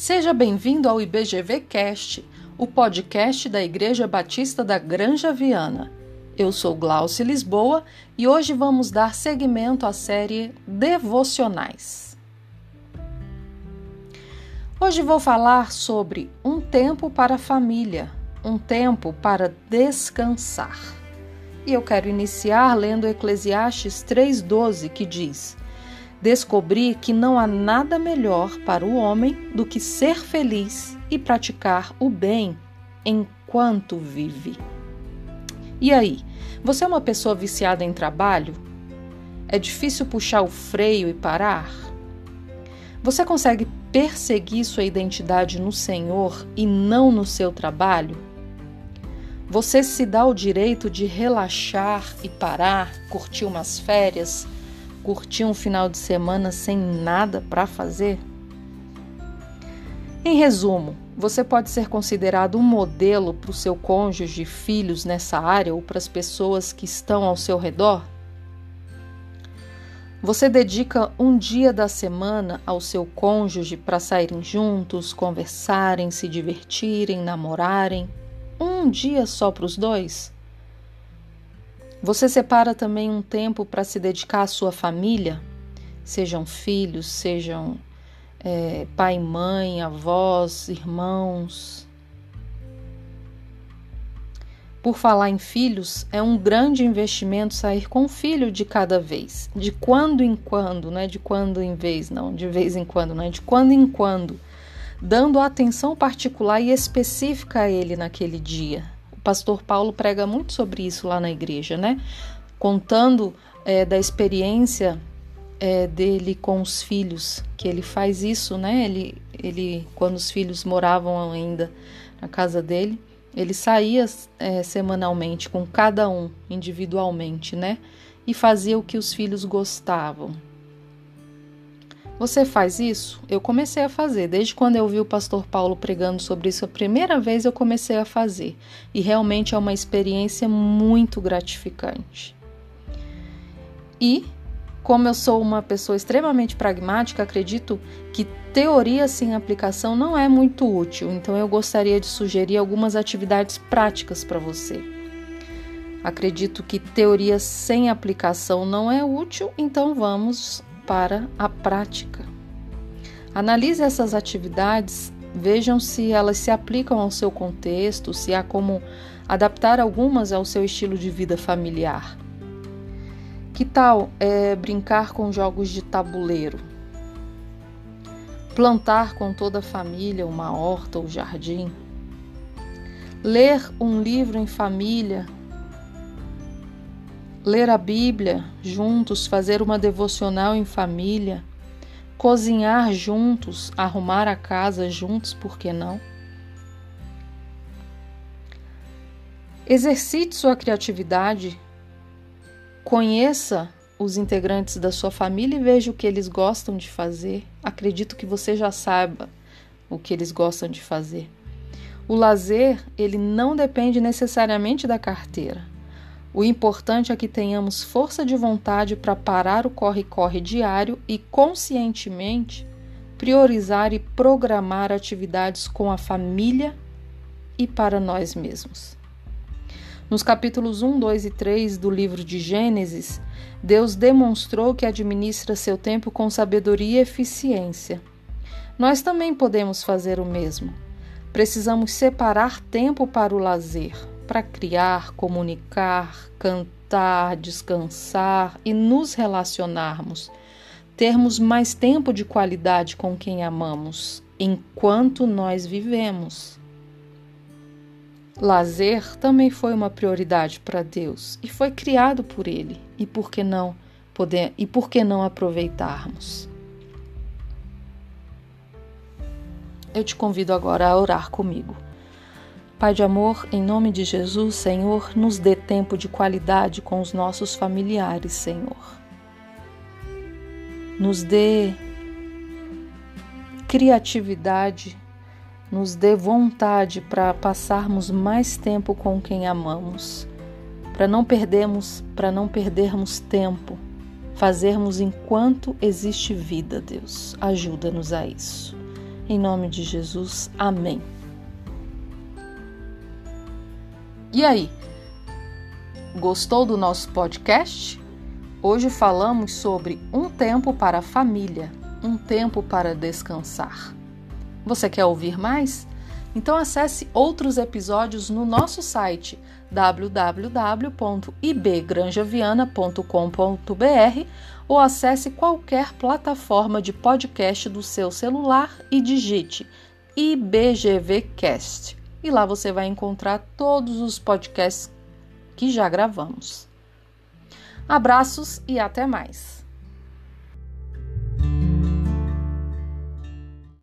Seja bem-vindo ao IBGV Cast, o podcast da Igreja Batista da Granja Viana. Eu sou Glaucia Lisboa e hoje vamos dar seguimento à série Devocionais. Hoje vou falar sobre um tempo para a família, um tempo para descansar. E eu quero iniciar lendo Eclesiastes 3,12, que diz: Descobri que não há nada melhor para o homem do que ser feliz e praticar o bem enquanto vive. E aí, você é uma pessoa viciada em trabalho? É difícil puxar o freio e parar? Você consegue perseguir sua identidade no Senhor e não no seu trabalho? Você se dá o direito de relaxar e parar, curtir umas férias? Curtir um final de semana sem nada para fazer? Em resumo, você pode ser considerado um modelo para o seu cônjuge, filhos nessa área ou para as pessoas que estão ao seu redor? Você dedica um dia da semana ao seu cônjuge para saírem juntos, conversarem, se divertirem, namorarem? Um dia só para os dois? Você separa também um tempo para se dedicar à sua família, sejam filhos, sejam é, pai, mãe, avós, irmãos. Por falar em filhos, é um grande investimento sair com um filho de cada vez, de quando em quando, não é de quando em vez, não, de vez em quando, não é de quando em quando, dando atenção particular e específica a ele naquele dia pastor Paulo prega muito sobre isso lá na igreja, né? Contando é, da experiência é, dele com os filhos, que ele faz isso, né? Ele, ele, quando os filhos moravam ainda na casa dele, ele saía é, semanalmente com cada um individualmente, né? E fazia o que os filhos gostavam. Você faz isso? Eu comecei a fazer. Desde quando eu vi o pastor Paulo pregando sobre isso a primeira vez, eu comecei a fazer. E realmente é uma experiência muito gratificante. E, como eu sou uma pessoa extremamente pragmática, acredito que teoria sem aplicação não é muito útil. Então, eu gostaria de sugerir algumas atividades práticas para você. Acredito que teoria sem aplicação não é útil, então vamos para a prática. Analise essas atividades, vejam se elas se aplicam ao seu contexto, se há como adaptar algumas ao seu estilo de vida familiar. Que tal é, brincar com jogos de tabuleiro? Plantar com toda a família uma horta ou jardim? Ler um livro em família ler a Bíblia juntos, fazer uma devocional em família, cozinhar juntos, arrumar a casa juntos, por que não? Exercite sua criatividade, conheça os integrantes da sua família e veja o que eles gostam de fazer. Acredito que você já saiba o que eles gostam de fazer. O lazer, ele não depende necessariamente da carteira. O importante é que tenhamos força de vontade para parar o corre-corre diário e conscientemente priorizar e programar atividades com a família e para nós mesmos. Nos capítulos 1, 2 e 3 do livro de Gênesis, Deus demonstrou que administra seu tempo com sabedoria e eficiência. Nós também podemos fazer o mesmo. Precisamos separar tempo para o lazer, para criar, comunicar, cantar, descansar e nos relacionarmos. Termos mais tempo de qualidade com quem amamos enquanto nós vivemos. Lazer também foi uma prioridade para Deus e foi criado por Ele. E por que não poder e por que não aproveitarmos? Eu te convido agora a orar comigo. Pai de amor, em nome de Jesus, Senhor, nos dê tempo de qualidade com os nossos familiares, Senhor. Nos dê criatividade, nos dê vontade para passarmos mais tempo com quem amamos, para não perdermos, para não perdermos tempo, fazermos enquanto existe vida, Deus. Ajuda-nos a isso. Em nome de Jesus, amém. E aí, gostou do nosso podcast? Hoje falamos sobre um tempo para a família, um tempo para descansar. Você quer ouvir mais? Então acesse outros episódios no nosso site www.ibgranjaviana.com.br ou acesse qualquer plataforma de podcast do seu celular e digite IBGVcast. E lá você vai encontrar todos os podcasts que já gravamos. Abraços e até mais!